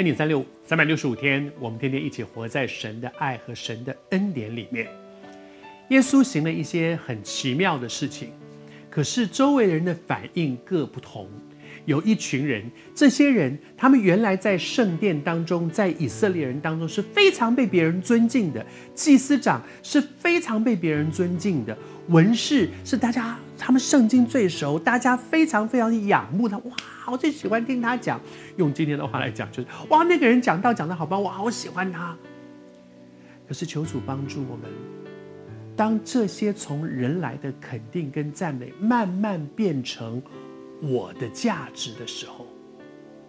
恩典三六五，三百六十五天，我们天天一起活在神的爱和神的恩典里面。耶稣行了一些很奇妙的事情，可是周围人的反应各不同。有一群人，这些人他们原来在圣殿当中，在以色列人当中是非常被别人尊敬的，祭司长是非常被别人尊敬的，文士是大家他们圣经最熟，大家非常非常仰慕他。哇，我最喜欢听他讲。用今天的话来讲，就是哇，那个人讲道讲得好棒，我好喜欢他。可是求主帮助我们，当这些从人来的肯定跟赞美慢慢变成。我的价值的时候，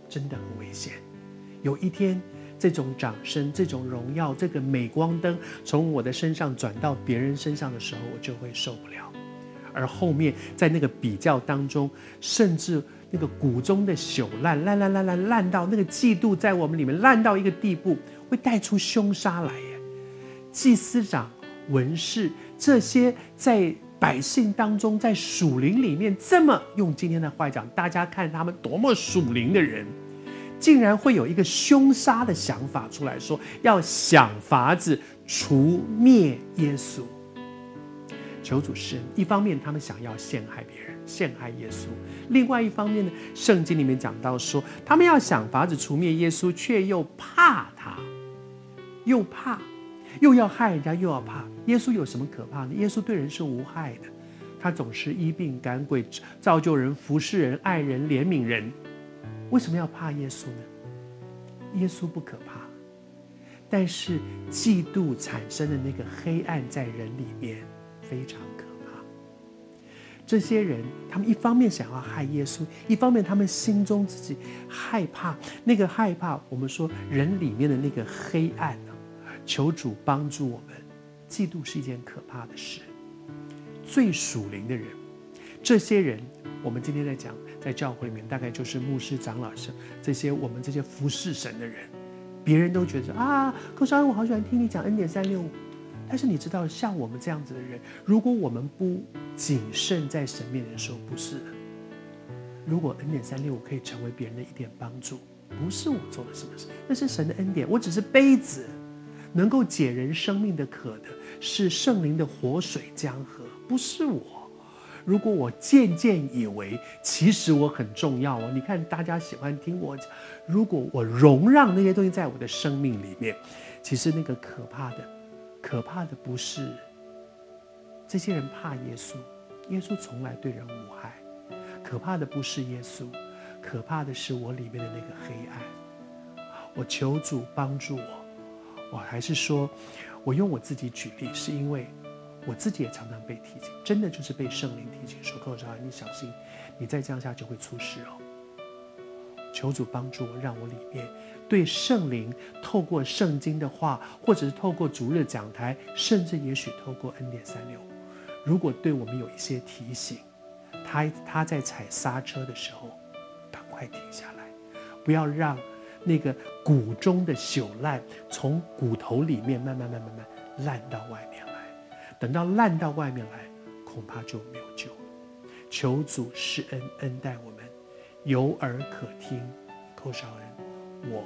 真的很危险。有一天，这种掌声、这种荣耀、这个镁光灯从我的身上转到别人身上的时候，我就会受不了。而后面在那个比较当中，甚至那个骨中的朽烂，烂烂烂烂烂到那个嫉妒在我们里面烂到一个地步，会带出凶杀来耶。祭司长、文士这些在。百姓当中，在属灵里面，这么用今天的话讲，大家看他们多么属灵的人，竟然会有一个凶杀的想法出来说，要想法子除灭耶稣。求主施恩，一方面他们想要陷害别人，陷害耶稣；另外一方面呢，圣经里面讲到说，他们要想法子除灭耶稣，却又怕他，又怕。又要害人家，又要怕。耶稣有什么可怕的？耶稣对人是无害的，他总是医病赶鬼，造就人，服侍人，爱人，怜悯人。为什么要怕耶稣呢？耶稣不可怕，但是嫉妒产生的那个黑暗在人里面非常可怕。这些人，他们一方面想要害耶稣，一方面他们心中自己害怕。那个害怕，我们说人里面的那个黑暗。求主帮助我们，嫉妒是一件可怕的事。最属灵的人，这些人，我们今天在讲，在教会里面，大概就是牧师、长老师这些我们这些服侍神的人，别人都觉得啊，寇绍恩，我好喜欢听你讲恩典三六五。但是你知道，像我们这样子的人，如果我们不谨慎在神面前说不是的，如果恩典三六五可以成为别人的一点帮助，不是我做了什么事，那是神的恩典，我只是杯子。能够解人生命的渴的是圣灵的活水江河，不是我。如果我渐渐以为其实我很重要哦，你看大家喜欢听我讲。如果我容让那些东西在我的生命里面，其实那个可怕的，可怕的不是这些人怕耶稣，耶稣从来对人无害。可怕的不是耶稣，可怕的是我里面的那个黑暗。我求主帮助我。我还是说，我用我自己举例，是因为我自己也常常被提醒，真的就是被圣灵提醒说：“寇绍恩，你小心，你再这样下就会出事哦。”求主帮助我，让我里面对圣灵透过圣经的话，或者是透过主日讲台，甚至也许透过恩典三六五，如果对我们有一些提醒，他他在踩刹车的时候，赶快停下来，不要让。那个骨中的朽烂，从骨头里面慢慢、慢慢、慢慢烂到外面来，等到烂到外面来，恐怕就没有救了。求主施恩恩待我们，有耳可听，寇少恩，我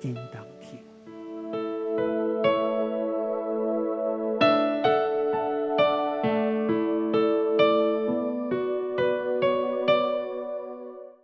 应当。